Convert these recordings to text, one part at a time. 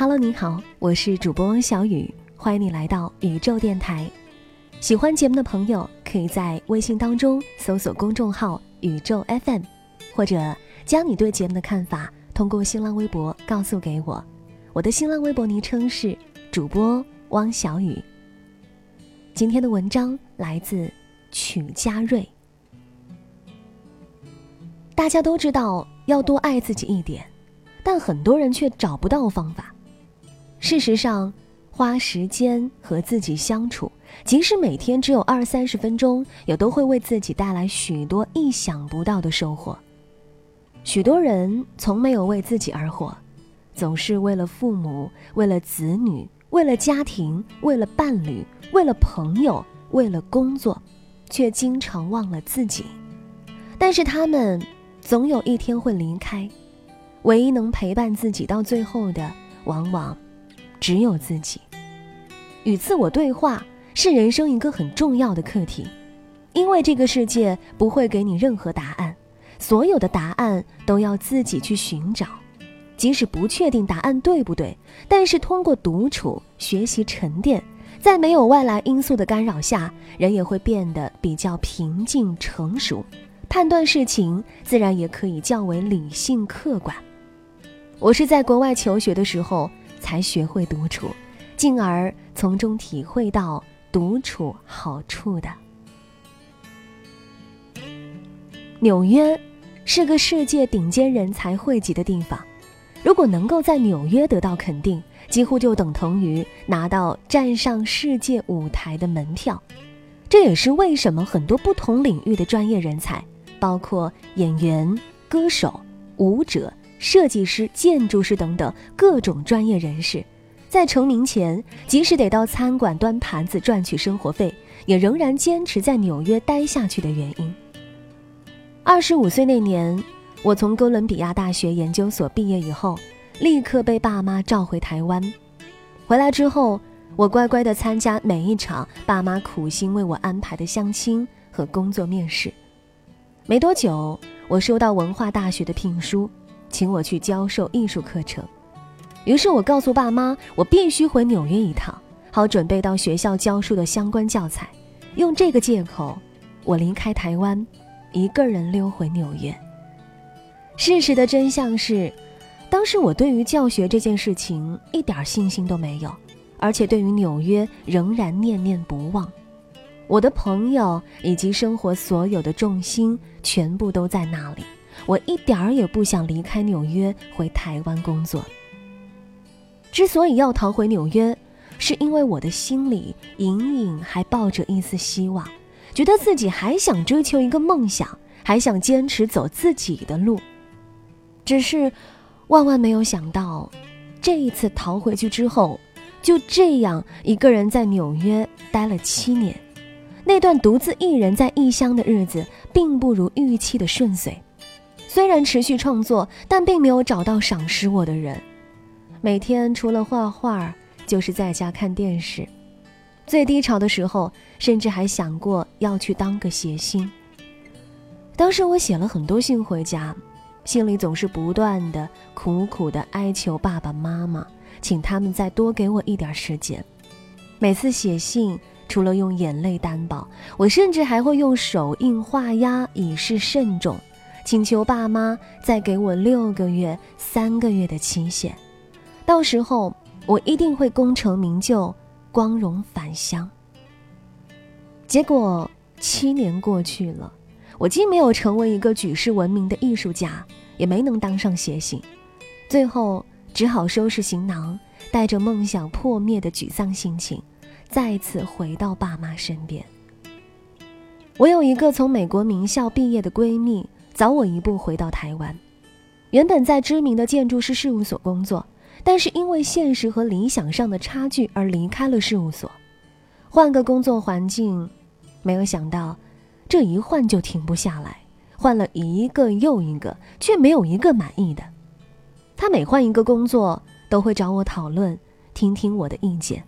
Hello，你好，我是主播汪小雨，欢迎你来到宇宙电台。喜欢节目的朋友，可以在微信当中搜索公众号“宇宙 FM”，或者将你对节目的看法通过新浪微博告诉给我。我的新浪微博昵称是主播汪小雨。今天的文章来自曲家瑞。大家都知道要多爱自己一点，但很多人却找不到方法。事实上，花时间和自己相处，即使每天只有二三十分钟，也都会为自己带来许多意想不到的收获。许多人从没有为自己而活，总是为了父母、为了子女、为了家庭、为了伴侣、为了朋友、为了工作，却经常忘了自己。但是他们总有一天会离开，唯一能陪伴自己到最后的，往往。只有自己，与自我对话是人生一个很重要的课题，因为这个世界不会给你任何答案，所有的答案都要自己去寻找。即使不确定答案对不对，但是通过独处、学习、沉淀，在没有外来因素的干扰下，人也会变得比较平静、成熟，判断事情自然也可以较为理性、客观。我是在国外求学的时候。才学会独处，进而从中体会到独处好处的。纽约是个世界顶尖人才汇集的地方，如果能够在纽约得到肯定，几乎就等同于拿到站上世界舞台的门票。这也是为什么很多不同领域的专业人才，包括演员、歌手、舞者。设计师、建筑师等等各种专业人士，在成名前，即使得到餐馆端盘子赚取生活费，也仍然坚持在纽约待下去的原因。二十五岁那年，我从哥伦比亚大学研究所毕业以后，立刻被爸妈召回台湾。回来之后，我乖乖地参加每一场爸妈苦心为我安排的相亲和工作面试。没多久，我收到文化大学的聘书。请我去教授艺术课程，于是我告诉爸妈，我必须回纽约一趟，好准备到学校教书的相关教材。用这个借口，我离开台湾，一个人溜回纽约。事实的真相是，当时我对于教学这件事情一点信心都没有，而且对于纽约仍然念念不忘。我的朋友以及生活所有的重心全部都在那里。我一点儿也不想离开纽约回台湾工作。之所以要逃回纽约，是因为我的心里隐隐还抱着一丝希望，觉得自己还想追求一个梦想，还想坚持走自己的路。只是，万万没有想到，这一次逃回去之后，就这样一个人在纽约待了七年。那段独自一人在异乡的日子，并不如预期的顺遂。虽然持续创作，但并没有找到赏识我的人。每天除了画画，就是在家看电视。最低潮的时候，甚至还想过要去当个谐星。当时我写了很多信回家，心里总是不断的苦苦的哀求爸爸妈妈，请他们再多给我一点时间。每次写信，除了用眼泪担保，我甚至还会用手印画押，以示慎重。请求爸妈再给我六个月、三个月的期限，到时候我一定会功成名就、光荣返乡。结果七年过去了，我既没有成为一个举世闻名的艺术家，也没能当上谐星，最后只好收拾行囊，带着梦想破灭的沮丧心情，再次回到爸妈身边。我有一个从美国名校毕业的闺蜜。早我一步回到台湾，原本在知名的建筑师事务所工作，但是因为现实和理想上的差距而离开了事务所，换个工作环境，没有想到，这一换就停不下来，换了一个又一个，却没有一个满意的。他每换一个工作，都会找我讨论，听听我的意见，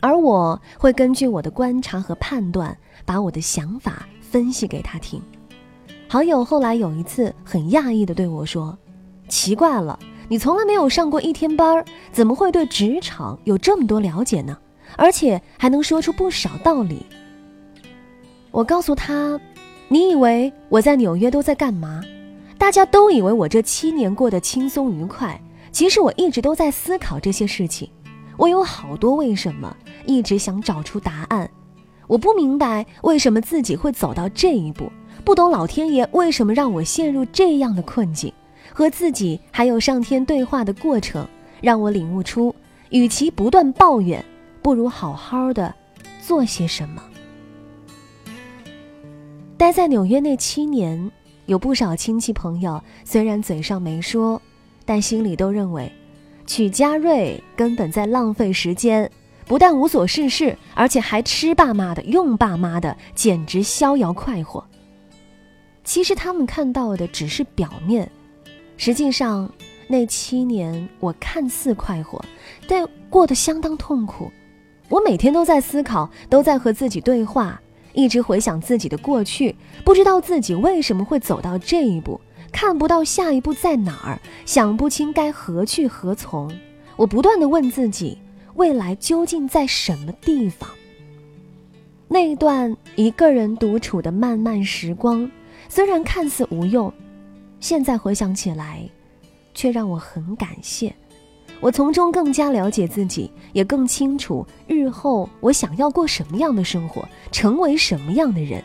而我会根据我的观察和判断，把我的想法分析给他听。好友后来有一次很讶异地对我说：“奇怪了。”你从来没有上过一天班怎么会对职场有这么多了解呢？而且还能说出不少道理。我告诉他：“你以为我在纽约都在干嘛？大家都以为我这七年过得轻松愉快，其实我一直都在思考这些事情。我有好多为什么，一直想找出答案。我不明白为什么自己会走到这一步，不懂老天爷为什么让我陷入这样的困境。”和自己还有上天对话的过程，让我领悟出，与其不断抱怨，不如好好的做些什么。待在纽约那七年，有不少亲戚朋友，虽然嘴上没说，但心里都认为，曲嘉瑞根本在浪费时间，不但无所事事，而且还吃爸妈的、用爸妈的，简直逍遥快活。其实他们看到的只是表面。实际上，那七年我看似快活，但过得相当痛苦。我每天都在思考，都在和自己对话，一直回想自己的过去，不知道自己为什么会走到这一步，看不到下一步在哪儿，想不清该何去何从。我不断的问自己，未来究竟在什么地方？那一段一个人独处的漫漫时光，虽然看似无用。现在回想起来，却让我很感谢。我从中更加了解自己，也更清楚日后我想要过什么样的生活，成为什么样的人。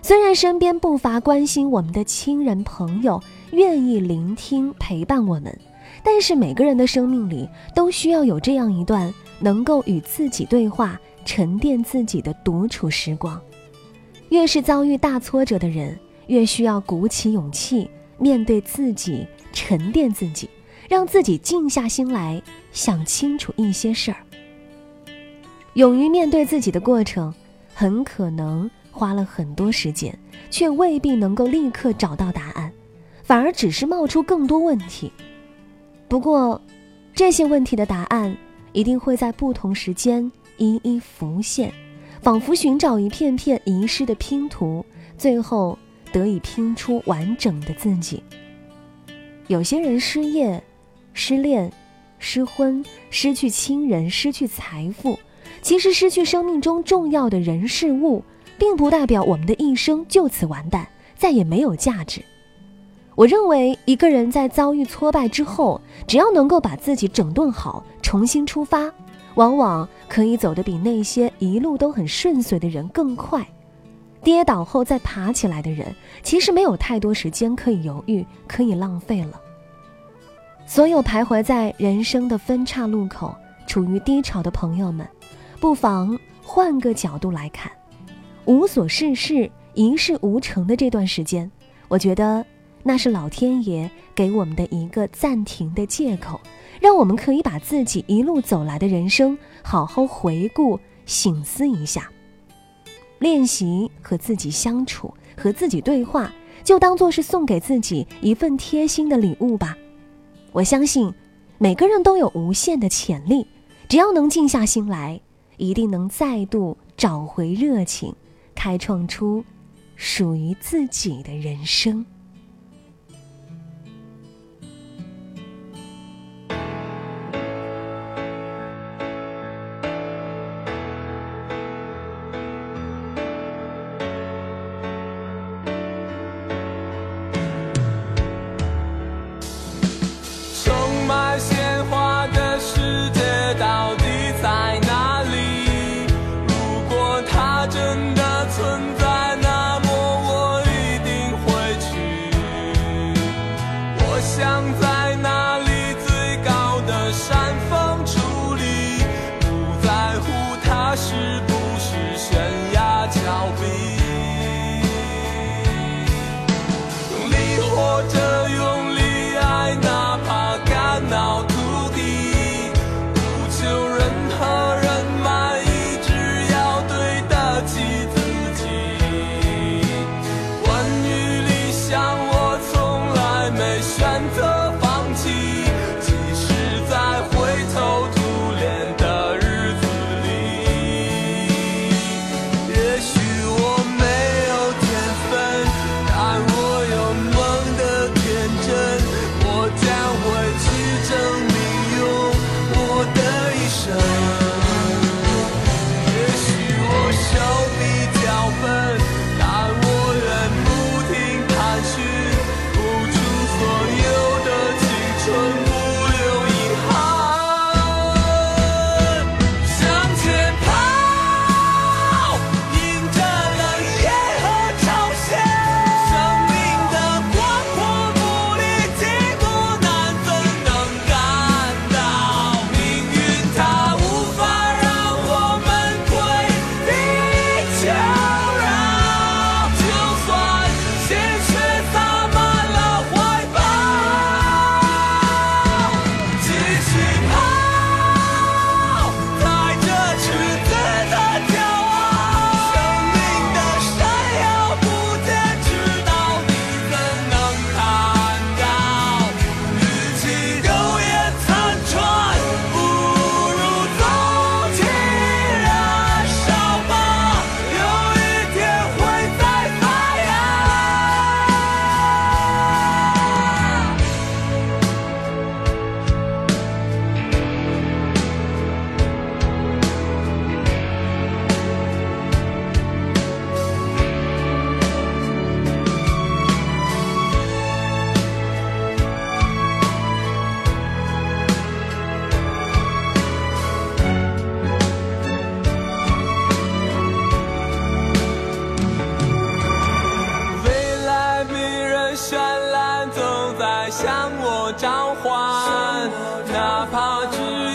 虽然身边不乏关心我们的亲人朋友，愿意聆听陪伴我们，但是每个人的生命里都需要有这样一段能够与自己对话、沉淀自己的独处时光。越是遭遇大挫折的人，越需要鼓起勇气。面对自己，沉淀自己，让自己静下心来想清楚一些事儿。勇于面对自己的过程，很可能花了很多时间，却未必能够立刻找到答案，反而只是冒出更多问题。不过，这些问题的答案一定会在不同时间一一浮现，仿佛寻找一片片遗失的拼图，最后。得以拼出完整的自己。有些人失业、失恋、失婚、失去亲人、失去财富，其实失去生命中重要的人事物，并不代表我们的一生就此完蛋，再也没有价值。我认为，一个人在遭遇挫败之后，只要能够把自己整顿好，重新出发，往往可以走得比那些一路都很顺遂的人更快。跌倒后再爬起来的人，其实没有太多时间可以犹豫，可以浪费了。所有徘徊在人生的分岔路口、处于低潮的朋友们，不妨换个角度来看，无所事事、一事无成的这段时间，我觉得那是老天爷给我们的一个暂停的借口，让我们可以把自己一路走来的人生好好回顾、醒思一下。练习和自己相处，和自己对话，就当做是送给自己一份贴心的礼物吧。我相信，每个人都有无限的潜力，只要能静下心来，一定能再度找回热情，开创出属于自己的人生。我召唤哪怕只